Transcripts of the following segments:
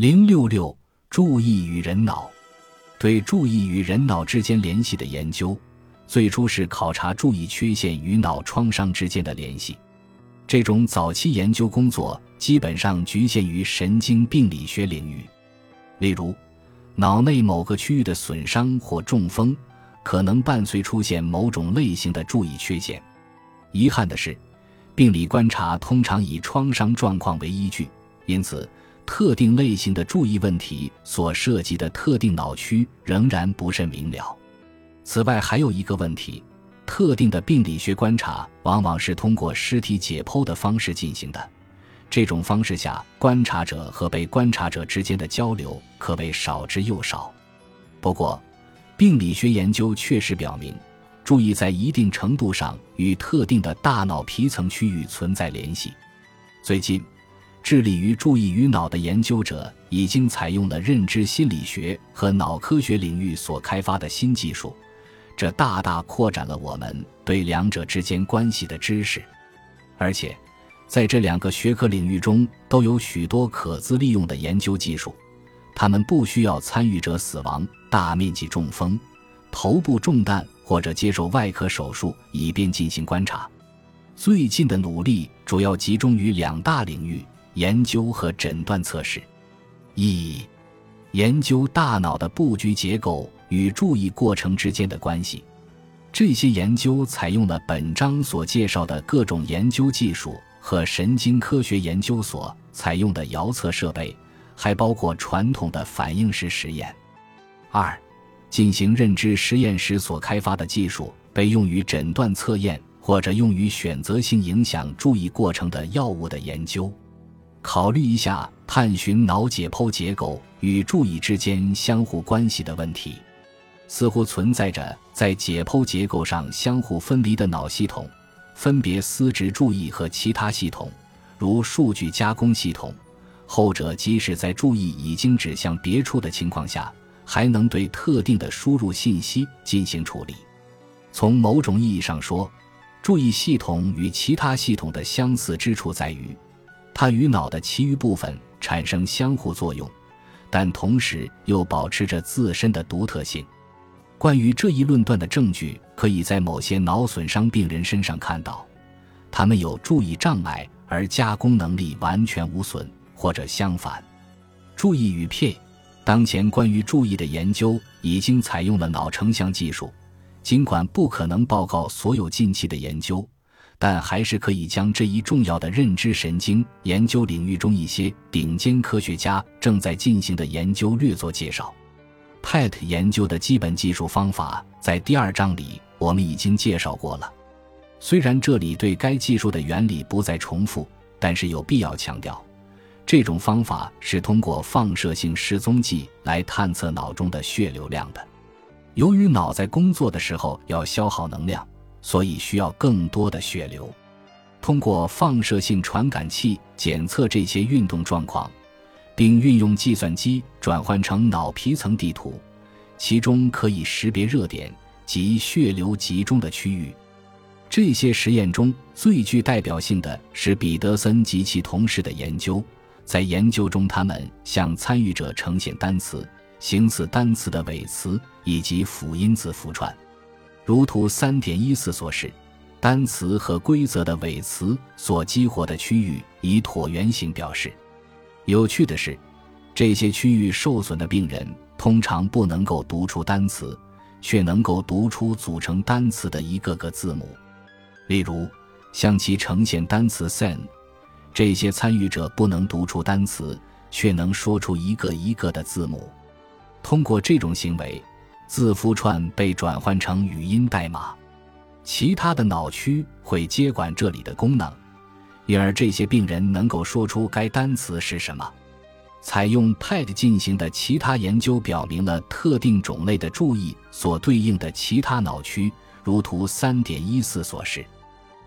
零六六，注意与人脑。对注意与人脑之间联系的研究，最初是考察注意缺陷与脑创伤之间的联系。这种早期研究工作基本上局限于神经病理学领域，例如，脑内某个区域的损伤或中风，可能伴随出现某种类型的注意缺陷。遗憾的是，病理观察通常以创伤状况为依据，因此特定类型的注意问题所涉及的特定脑区仍然不甚明了。此外，还有一个问题。特定的病理学观察往往是通过尸体解剖的方式进行的，这种方式下，观察者和被观察者之间的交流可谓少之又少。不过，病理学研究确实表明，注意在一定程度上与特定的大脑皮层区域存在联系。最近，致力于注意与脑的研究者已经采用了认知心理学和脑科学领域所开发的新技术。这大大扩展了我们对两者之间关系的知识，而且，在这两个学科领域中都有许多可资利用的研究技术。他们不需要参与者死亡、大面积中风、头部中弹或者接受外科手术以便进行观察。最近的努力主要集中于两大领域：研究和诊断测试。一、研究大脑的布局结构。与注意过程之间的关系，这些研究采用了本章所介绍的各种研究技术和神经科学研究所采用的遥测设备，还包括传统的反应式实验。二，进行认知实验时所开发的技术被用于诊断测验或者用于选择性影响注意过程的药物的研究。考虑一下探寻脑解剖结构与注意之间相互关系的问题。似乎存在着在解剖结构上相互分离的脑系统，分别司职注意和其他系统，如数据加工系统。后者即使在注意已经指向别处的情况下，还能对特定的输入信息进行处理。从某种意义上说，注意系统与其他系统的相似之处在于，它与脑的其余部分产生相互作用，但同时又保持着自身的独特性。关于这一论断的证据，可以在某些脑损伤病人身上看到，他们有注意障碍而加工能力完全无损，或者相反。注意与 P，当前关于注意的研究已经采用了脑成像技术，尽管不可能报告所有近期的研究，但还是可以将这一重要的认知神经研究领域中一些顶尖科学家正在进行的研究略作介绍。PET 研究的基本技术方法在第二章里我们已经介绍过了，虽然这里对该技术的原理不再重复，但是有必要强调，这种方法是通过放射性失踪剂来探测脑中的血流量的。由于脑在工作的时候要消耗能量，所以需要更多的血流。通过放射性传感器检测这些运动状况。并运用计算机转换成脑皮层地图，其中可以识别热点及血流集中的区域。这些实验中最具代表性的是彼得森及其同事的研究。在研究中，他们向参与者呈现单词、形似单词的尾词以及辅音字符串，如图三点一四所示，单词和规则的尾词所激活的区域以椭圆形表示。有趣的是，这些区域受损的病人通常不能够读出单词，却能够读出组成单词的一个个字母。例如，向其呈现单词 “sen”，这些参与者不能读出单词，却能说出一个一个的字母。通过这种行为，字符串被转换成语音代码，其他的脑区会接管这里的功能。因而，这些病人能够说出该单词是什么。采用 PET 进行的其他研究表明了特定种类的注意所对应的其他脑区，如图三点一四所示。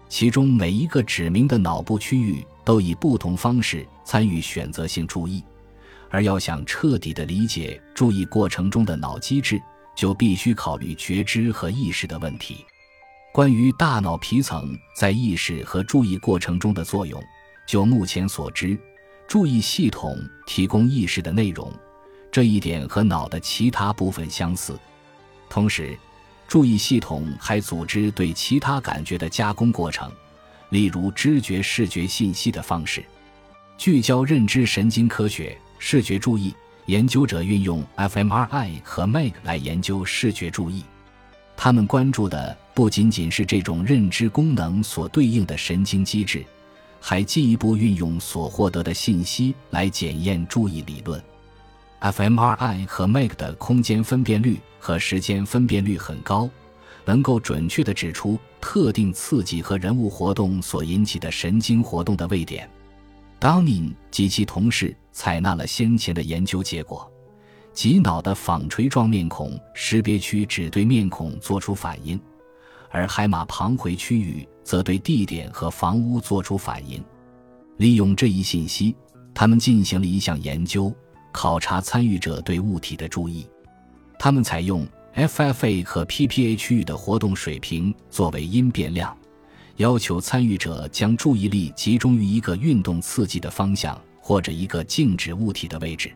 其中每一个指明的脑部区域都以不同方式参与选择性注意。而要想彻底的理解注意过程中的脑机制，就必须考虑觉知和意识的问题。关于大脑皮层在意识和注意过程中的作用，就目前所知，注意系统提供意识的内容，这一点和脑的其他部分相似。同时，注意系统还组织对其他感觉的加工过程，例如知觉视觉信息的方式。聚焦认知神经科学视觉注意研究者运用 fMRI 和 MEG 来研究视觉注意，他们关注的不仅仅是这种认知功能所对应的神经机制，还进一步运用所获得的信息来检验注意理论。fMRI 和 MEG 的空间分辨率和时间分辨率很高，能够准确地指出特定刺激和人物活动所引起的神经活动的位点。Downing 及其同事采纳了先前的研究结果，即脑的纺锤状面孔识别区只对面孔做出反应，而海马旁回区域则对地点和房屋做出反应。利用这一信息，他们进行了一项研究，考察参与者对物体的注意。他们采用 FFA 和 PPA 区域的活动水平作为因变量。要求参与者将注意力集中于一个运动刺激的方向或者一个静止物体的位置。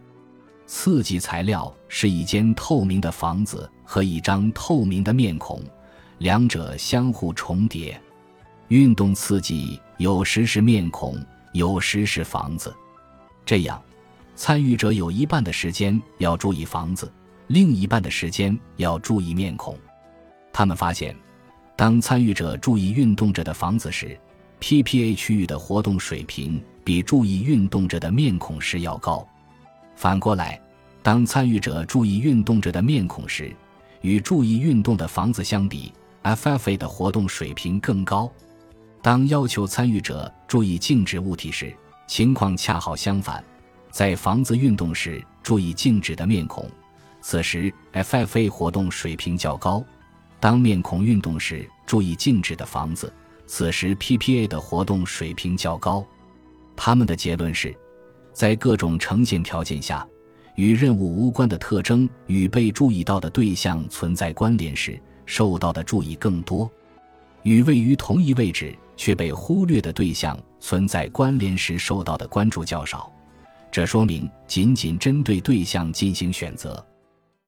刺激材料是一间透明的房子和一张透明的面孔，两者相互重叠。运动刺激有时是面孔，有时是房子。这样，参与者有一半的时间要注意房子，另一半的时间要注意面孔。他们发现。当参与者注意运动着的房子时，PPA 区域的活动水平比注意运动着的面孔时要高。反过来，当参与者注意运动着的面孔时，与注意运动的房子相比，FFA 的活动水平更高。当要求参与者注意静止物体时，情况恰好相反。在房子运动时，注意静止的面孔，此时 FFA 活动水平较高。当面孔运动时，注意静止的房子，此时 PPA 的活动水平较高。他们的结论是，在各种呈现条件下，与任务无关的特征与被注意到的对象存在关联时，受到的注意更多；与位于同一位置却被忽略的对象存在关联时，受到的关注较少。这说明，仅仅针对对象进行选择。